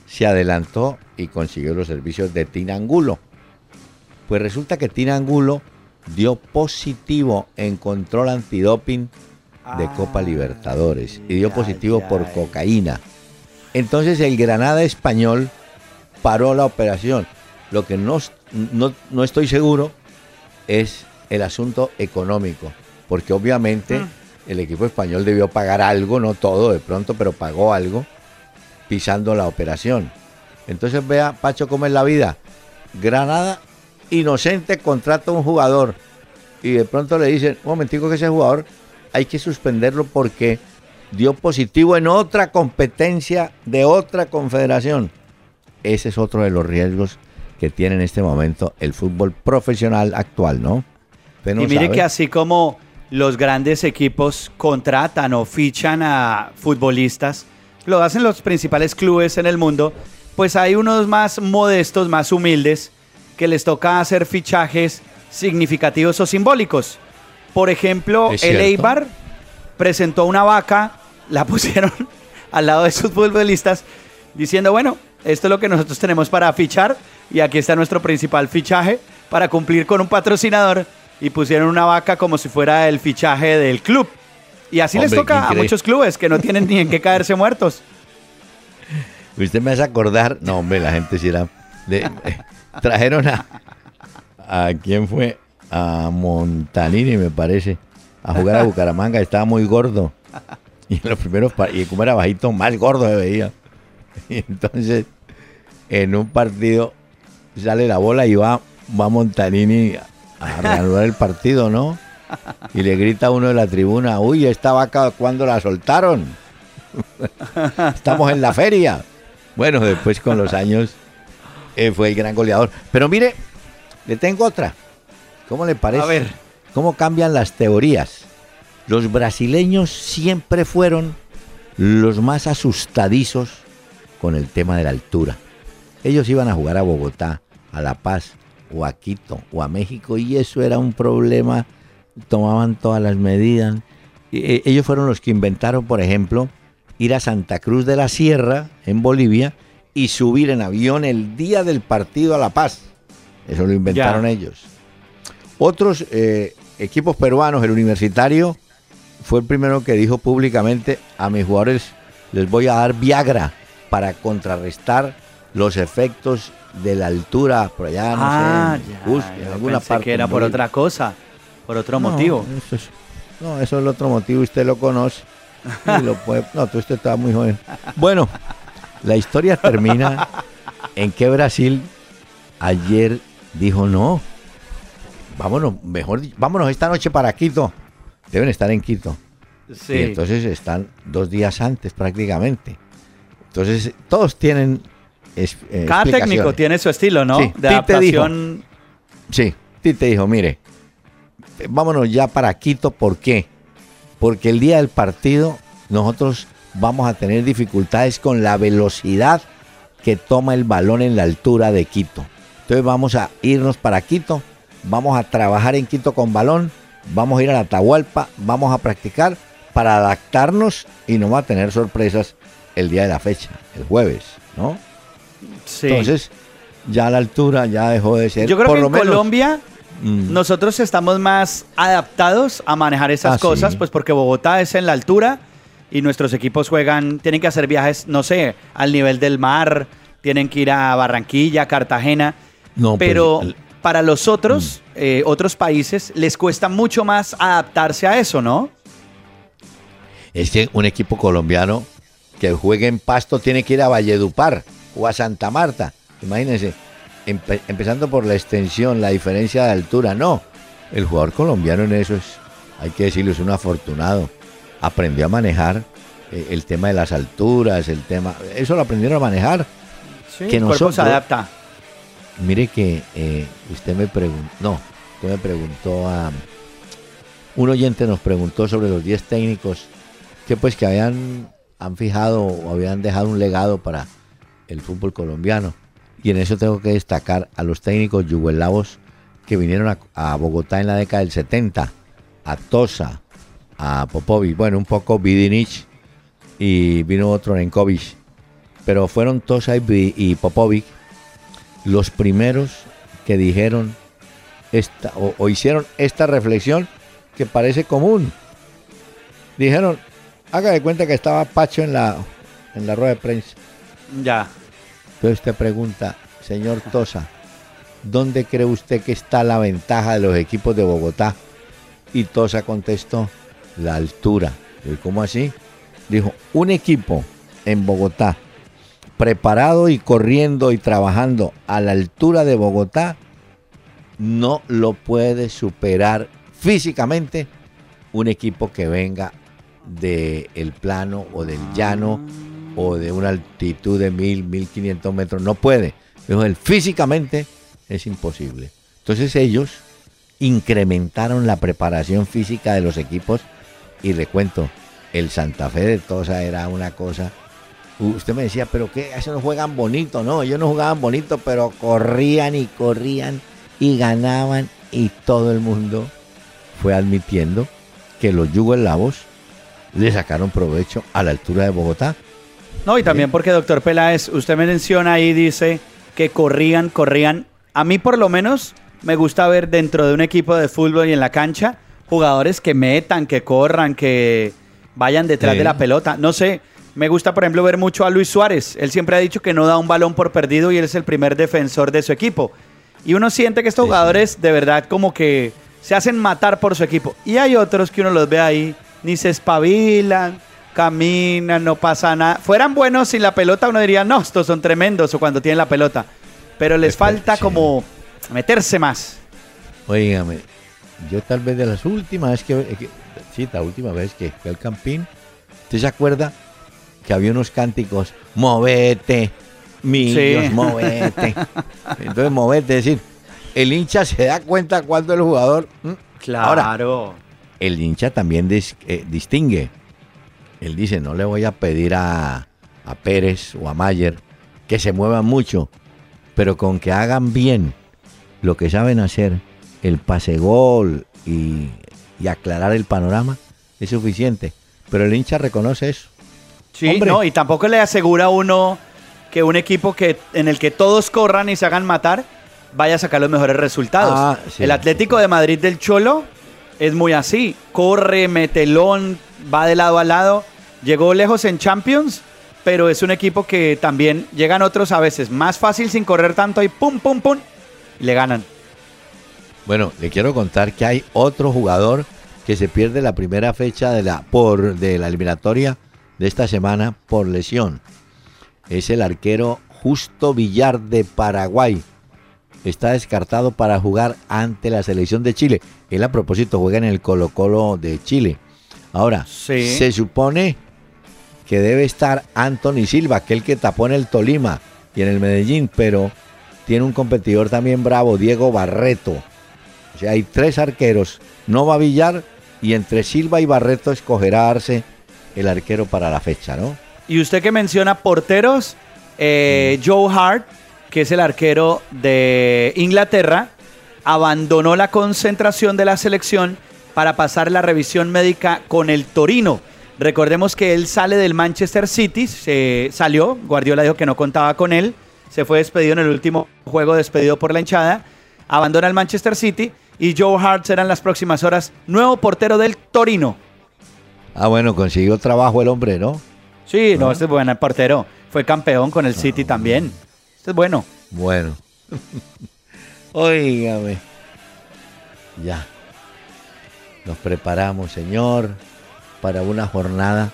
se adelantó y consiguió los servicios de Tinangulo. Pues resulta que Tinangulo dio positivo en control antidoping de Copa Libertadores y dio positivo por cocaína. Entonces el Granada español paró la operación. Lo que no, no, estoy seguro es el asunto económico, porque obviamente mm. el equipo español debió pagar algo, no todo de pronto, pero pagó algo pisando la operación. Entonces vea, Pacho, cómo es la vida. Granada, inocente, contrata a un jugador y de pronto le dicen, un momentico que ese jugador hay que suspenderlo porque dio positivo en otra competencia de otra confederación. Ese es otro de los riesgos que tiene en este momento el fútbol profesional actual, ¿no? Y mire que así como los grandes equipos contratan o fichan a futbolistas, lo hacen los principales clubes en el mundo, pues hay unos más modestos, más humildes, que les toca hacer fichajes significativos o simbólicos. Por ejemplo, el Eibar presentó una vaca, la pusieron al lado de sus futbolistas, diciendo, bueno, esto es lo que nosotros tenemos para fichar y aquí está nuestro principal fichaje para cumplir con un patrocinador y pusieron una vaca como si fuera el fichaje del club. Y así les toca a muchos clubes que no tienen ni en qué caerse muertos. Usted me hace acordar, no hombre, la gente si era... trajeron a... ¿A quién fue? A Montanini, me parece, a jugar a Bucaramanga, estaba muy gordo. Y en los primeros y como era bajito, más gordo se veía. Y entonces, en un partido sale la bola y va, va Montanini a reanudar el partido, ¿no? Y le grita a uno de la tribuna, uy, esta vaca, ¿cuándo la soltaron? Estamos en la feria. Bueno, después con los años eh, fue el gran goleador. Pero mire, le tengo otra. ¿Cómo le parece? A ver. ¿Cómo cambian las teorías? Los brasileños siempre fueron los más asustadizos con el tema de la altura. Ellos iban a jugar a Bogotá, a La Paz, o a Quito, o a México, y eso era un problema. Tomaban todas las medidas. Eh, ellos fueron los que inventaron, por ejemplo, ir a Santa Cruz de la Sierra, en Bolivia, y subir en avión el día del partido a La Paz. Eso lo inventaron ellos. Otros eh, equipos peruanos, el universitario, fue el primero que dijo públicamente a mis jugadores les voy a dar Viagra para contrarrestar los efectos de la altura por allá, no ah, sé, en, alguna parte. que era por otra cosa, por otro motivo. no, eso es el otro motivo, usted lo conoce. no, tú usted estaba muy joven. Bueno, la historia termina en que Brasil ayer dijo no. Vámonos, mejor, vámonos esta noche para Quito. Deben estar en Quito. Sí. Y entonces están dos días antes prácticamente. Entonces, todos tienen. Eh, Cada técnico tiene su estilo, ¿no? de adaptación. sí, Tite dijo: mire, vámonos ya para Quito. ¿Por qué? Porque el día del partido nosotros vamos a tener dificultades con la velocidad que toma el balón en la altura de Quito. Entonces vamos a irnos para Quito, vamos a trabajar en Quito con balón, vamos a ir a la Atahualpa, vamos a practicar para adaptarnos y no va a tener sorpresas el día de la fecha, el jueves, ¿no? Sí. Entonces, ya la altura ya dejó de ser. Yo creo que en Colombia mm. nosotros estamos más adaptados a manejar esas ah, cosas, pues porque Bogotá es en la altura y nuestros equipos juegan, tienen que hacer viajes, no sé, al nivel del mar, tienen que ir a Barranquilla, Cartagena. No, pues, pero para los otros, mm. eh, otros países, les cuesta mucho más adaptarse a eso, ¿no? Es que un equipo colombiano que juegue en Pasto tiene que ir a Valledupar o a Santa Marta. Imagínense, empezando por la extensión, la diferencia de altura. No, el jugador colombiano en eso es, hay que decirlo, es un afortunado. Aprendió a manejar eh, el tema de las alturas, el tema. Eso lo aprendieron a manejar. Sí, que cuerpo se adapta. Mire que eh, usted me preguntó, no, usted me preguntó a... Un oyente nos preguntó sobre los 10 técnicos que pues que habían han fijado o habían dejado un legado para el fútbol colombiano. Y en eso tengo que destacar a los técnicos yugoslavos que vinieron a, Bogotá en la década del 70, a Tosa, a Popovic, bueno, un poco Vidinic y vino otro Nenkovic. Pero fueron Tosa y, y Popovic los primeros que dijeron esta, o, hicieron esta reflexión que parece común. Dijeron, haga de cuenta que estaba Pacho en la, en la rueda de prensa. Ya. Entonces usted pregunta, señor Tosa, ¿dónde cree usted que está la ventaja de los equipos de Bogotá? Y Tosa contestó, la altura. ¿Y cómo así? Dijo, un equipo en Bogotá preparado y corriendo y trabajando a la altura de Bogotá, no lo puede superar físicamente un equipo que venga del plano o del llano o de una altitud de mil, mil quinientos metros. No puede. Entonces, físicamente es imposible. Entonces ellos incrementaron la preparación física de los equipos y le cuento, el Santa Fe de Tosa era una cosa Usted me decía, pero qué, eso no juegan bonito, no, ellos no jugaban bonito, pero corrían y corrían y ganaban y todo el mundo fue admitiendo que los yugoslavos le sacaron provecho a la altura de Bogotá. No, y también porque, doctor Peláez, usted me menciona ahí, dice que corrían, corrían. A mí por lo menos me gusta ver dentro de un equipo de fútbol y en la cancha jugadores que metan, que corran, que vayan detrás de la pelota. No sé, me gusta, por ejemplo, ver mucho a Luis Suárez. Él siempre ha dicho que no da un balón por perdido y él es el primer defensor de su equipo. Y uno siente que estos jugadores de verdad como que se hacen matar por su equipo. Y hay otros que uno los ve ahí, ni se espabilan, caminan, no pasa nada. Fueran buenos sin la pelota, uno diría, no, estos son tremendos o cuando tienen la pelota. Pero les falta como meterse más. Oígame, yo tal vez de las últimas que, que sí, la última vez que fui al Campín, ¿usted se acuerda que había unos cánticos, movete, millos, movete. Entonces, movete, es decir, el hincha se da cuenta cuando el jugador. Claro. Ahora, el hincha también eh, distingue. Él dice: No le voy a pedir a, a Pérez o a Mayer que se muevan mucho, pero con que hagan bien lo que saben hacer, el pase gol y, y aclarar el panorama, es suficiente. Pero el hincha reconoce eso. Sí, no, y tampoco le asegura a uno que un equipo que, en el que todos corran y se hagan matar vaya a sacar los mejores resultados. Ah, el Atlético de Madrid del Cholo es muy así. Corre, metelón, va de lado a lado. Llegó lejos en Champions, pero es un equipo que también llegan otros a veces más fácil sin correr tanto y pum, pum, pum, y le ganan. Bueno, le quiero contar que hay otro jugador que se pierde la primera fecha de la, por, de la eliminatoria de esta semana por lesión. Es el arquero Justo Villar de Paraguay. Está descartado para jugar ante la selección de Chile. Él a propósito juega en el Colo Colo de Chile. Ahora, se supone que debe estar Anthony Silva, aquel que tapó en el Tolima y en el Medellín, pero tiene un competidor también bravo, Diego Barreto. O sea, hay tres arqueros. No va a Villar y entre Silva y Barreto escogerá Arce el arquero para la fecha, ¿no? Y usted que menciona porteros, eh. Joe Hart, que es el arquero de Inglaterra, abandonó la concentración de la selección para pasar la revisión médica con el Torino. Recordemos que él sale del Manchester City, se salió, Guardiola dijo que no contaba con él, se fue despedido en el último juego, despedido por la hinchada, abandona el Manchester City y Joe Hart será en las próximas horas nuevo portero del Torino. Ah, bueno, consiguió trabajo el hombre, ¿no? Sí, no, este es buen portero. Fue campeón con el City también. Este es bueno. Bueno. Óigame. Ya. Nos preparamos, Señor, para una jornada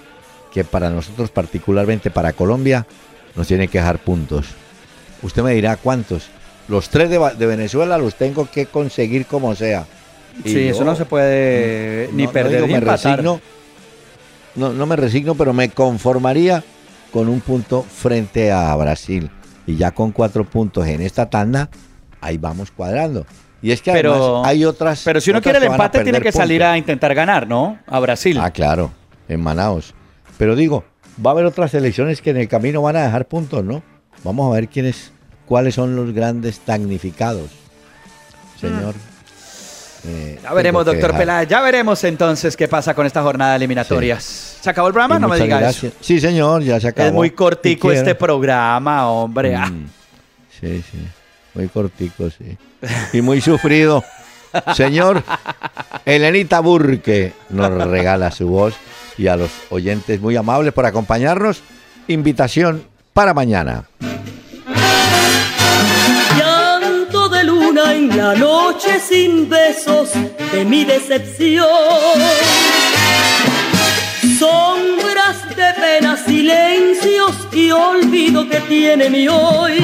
que para nosotros, particularmente para Colombia, nos tiene que dejar puntos. Usted me dirá cuántos. Los tres de, Venezuela los tengo que conseguir como sea. sí, eso no se puede ni perder ni me resigno, no, no me resigno, pero me conformaría con un punto frente a Brasil. Y ya con cuatro puntos en esta tanda, ahí vamos cuadrando. Y es que pero, hay otras. Pero si uno quiere el empate, tiene que salir a intentar ganar, ¿no? A Brasil. Ah, claro, en Manaus. Pero digo, va a haber otras elecciones que en el camino van a dejar puntos, ¿no? Vamos a ver quiénes, cuáles son los grandes tagnificados, señor. Eh, ya veremos, doctor Peláez, ya veremos entonces qué pasa con esta jornada de eliminatorias. ¿Se acabó el programa? no me digas. Sí, señor, ya se acabó. Es muy cortico este programa, hombre. Ah. Mm, sí, sí, muy cortico, sí. Y muy sufrido. Señor, Elenita Burke nos regala su voz y a los oyentes muy amables por acompañarnos. Invitación para mañana. Llanto de luna en la noche sin besos de mi decepción. Sombras de pena, silencios y olvido que tiene mi hoy.